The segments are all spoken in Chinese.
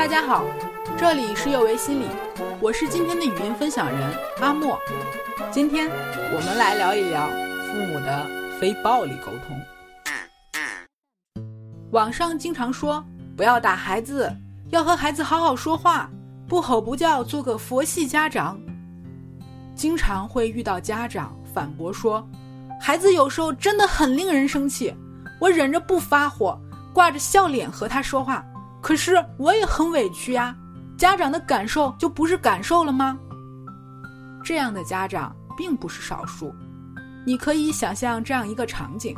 大家好，这里是幼为心理，我是今天的语音分享人阿莫。今天我们来聊一聊父母的非暴力沟通。网上经常说不要打孩子，要和孩子好好说话，不吼不叫，做个佛系家长。经常会遇到家长反驳说，孩子有时候真的很令人生气，我忍着不发火，挂着笑脸和他说话。可是我也很委屈呀，家长的感受就不是感受了吗？这样的家长并不是少数，你可以想象这样一个场景：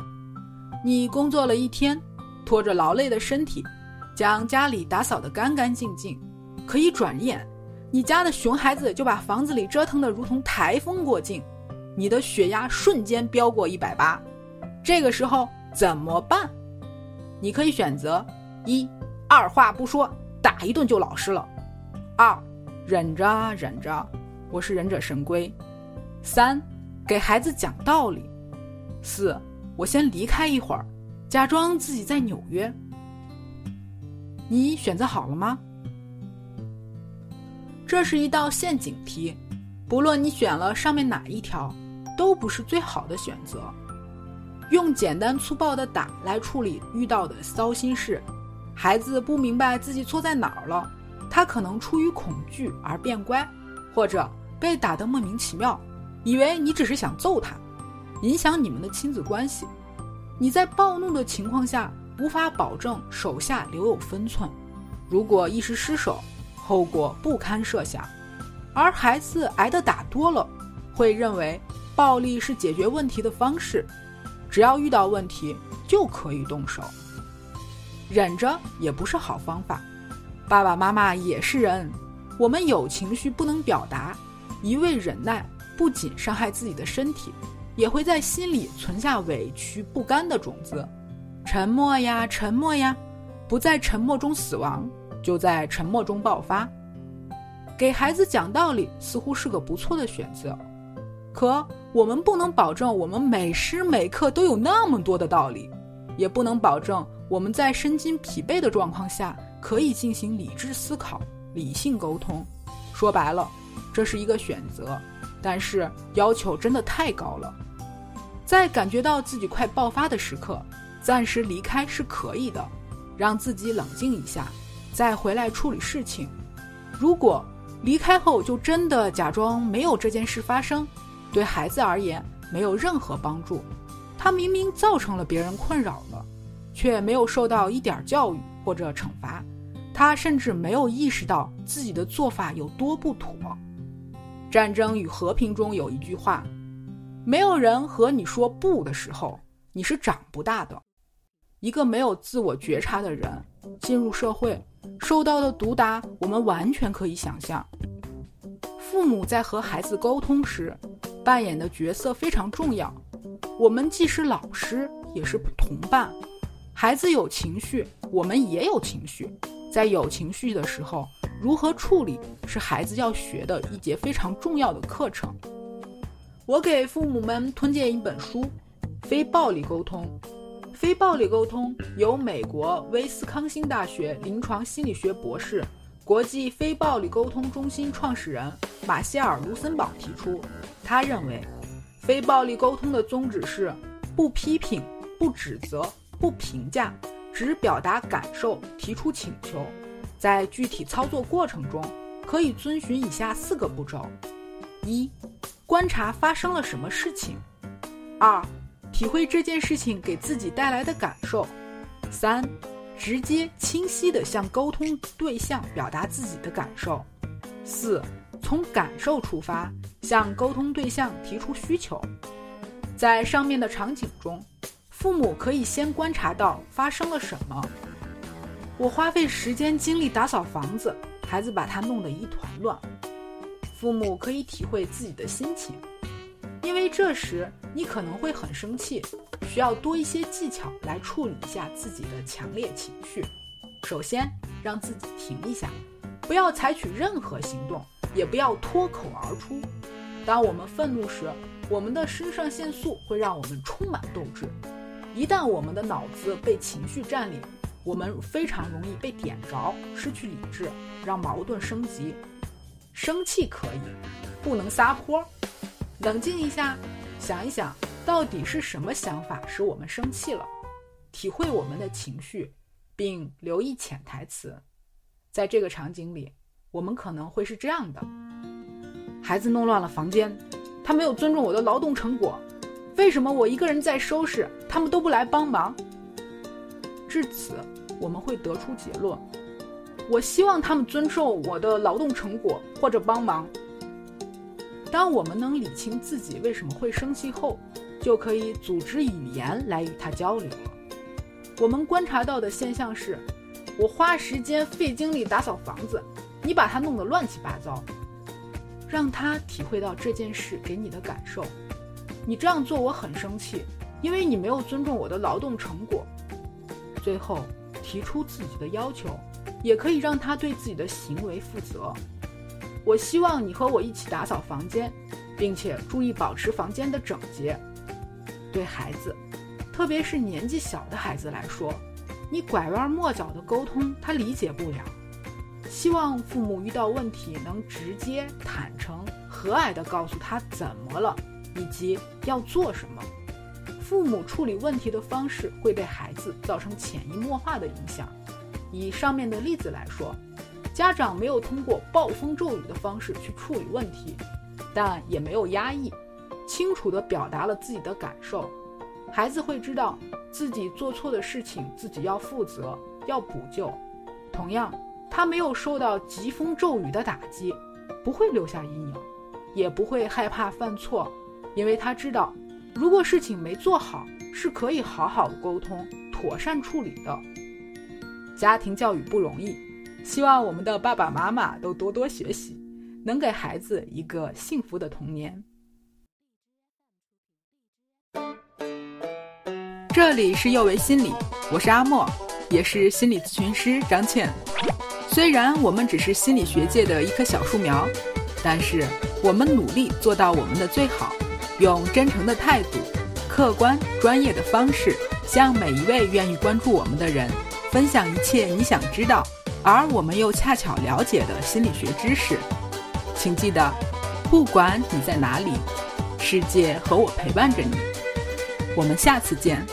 你工作了一天，拖着劳累的身体，将家里打扫得干干净净，可一转眼，你家的熊孩子就把房子里折腾得如同台风过境，你的血压瞬间飙过一百八，这个时候怎么办？你可以选择一。二话不说，打一顿就老实了。二，忍着忍着，我是忍者神龟。三，给孩子讲道理。四，我先离开一会儿，假装自己在纽约。你选择好了吗？这是一道陷阱题，不论你选了上面哪一条，都不是最好的选择。用简单粗暴的打来处理遇到的糟心事。孩子不明白自己错在哪儿了，他可能出于恐惧而变乖，或者被打得莫名其妙，以为你只是想揍他，影响你们的亲子关系。你在暴怒的情况下无法保证手下留有分寸，如果一时失手，后果不堪设想。而孩子挨的打多了，会认为暴力是解决问题的方式，只要遇到问题就可以动手。忍着也不是好方法，爸爸妈妈也是人，我们有情绪不能表达，一味忍耐不仅伤害自己的身体，也会在心里存下委屈不甘的种子。沉默呀，沉默呀，不在沉默中死亡，就在沉默中爆发。给孩子讲道理似乎是个不错的选择，可我们不能保证我们每时每刻都有那么多的道理，也不能保证。我们在身心疲惫的状况下，可以进行理智思考、理性沟通。说白了，这是一个选择，但是要求真的太高了。在感觉到自己快爆发的时刻，暂时离开是可以的，让自己冷静一下，再回来处理事情。如果离开后就真的假装没有这件事发生，对孩子而言没有任何帮助。他明明造成了别人困扰了。却没有受到一点教育或者惩罚，他甚至没有意识到自己的做法有多不妥。战争与和平中有一句话：没有人和你说不的时候，你是长不大的。一个没有自我觉察的人进入社会，受到的毒打，我们完全可以想象。父母在和孩子沟通时，扮演的角色非常重要。我们既是老师，也是同伴。孩子有情绪，我们也有情绪。在有情绪的时候，如何处理是孩子要学的一节非常重要的课程。我给父母们推荐一本书《非暴力沟通》。非暴力沟通由美国威斯康星大学临床心理学博士、国际非暴力沟通中心创始人马歇尔·卢森堡提出。他认为，非暴力沟通的宗旨是不批评、不指责。不评价，只表达感受，提出请求。在具体操作过程中，可以遵循以下四个步骤：一、观察发生了什么事情；二、体会这件事情给自己带来的感受；三、直接清晰地向沟通对象表达自己的感受；四、从感受出发，向沟通对象提出需求。在上面的场景中。父母可以先观察到发生了什么。我花费时间精力打扫房子，孩子把它弄得一团乱。父母可以体会自己的心情，因为这时你可能会很生气，需要多一些技巧来处理一下自己的强烈情绪。首先，让自己停一下，不要采取任何行动，也不要脱口而出。当我们愤怒时，我们的肾上腺素会让我们充满斗志。一旦我们的脑子被情绪占领，我们非常容易被点着，失去理智，让矛盾升级。生气可以，不能撒泼。冷静一下，想一想，到底是什么想法使我们生气了？体会我们的情绪，并留意潜台词。在这个场景里，我们可能会是这样的：孩子弄乱了房间，他没有尊重我的劳动成果。为什么我一个人在收拾，他们都不来帮忙？至此，我们会得出结论：我希望他们尊重我的劳动成果或者帮忙。当我们能理清自己为什么会生气后，就可以组织语言来与他交流了。我们观察到的现象是：我花时间费精力打扫房子，你把它弄得乱七八糟，让他体会到这件事给你的感受。你这样做我很生气，因为你没有尊重我的劳动成果。最后提出自己的要求，也可以让他对自己的行为负责。我希望你和我一起打扫房间，并且注意保持房间的整洁。对孩子，特别是年纪小的孩子来说，你拐弯抹角的沟通他理解不了。希望父母遇到问题能直接、坦诚、和蔼地告诉他怎么了。以及要做什么，父母处理问题的方式会对孩子造成潜移默化的影响。以上面的例子来说，家长没有通过暴风骤雨的方式去处理问题，但也没有压抑，清楚地表达了自己的感受。孩子会知道自己做错的事情自己要负责，要补救。同样，他没有受到疾风骤雨的打击，不会留下阴影，也不会害怕犯错。因为他知道，如果事情没做好，是可以好好沟通、妥善处理的。家庭教育不容易，希望我们的爸爸妈妈都多多学习，能给孩子一个幸福的童年。这里是幼为心理，我是阿莫，也是心理咨询师张倩。虽然我们只是心理学界的一棵小树苗，但是我们努力做到我们的最好。用真诚的态度、客观专业的方式，向每一位愿意关注我们的人分享一切你想知道，而我们又恰巧了解的心理学知识。请记得，不管你在哪里，世界和我陪伴着你。我们下次见。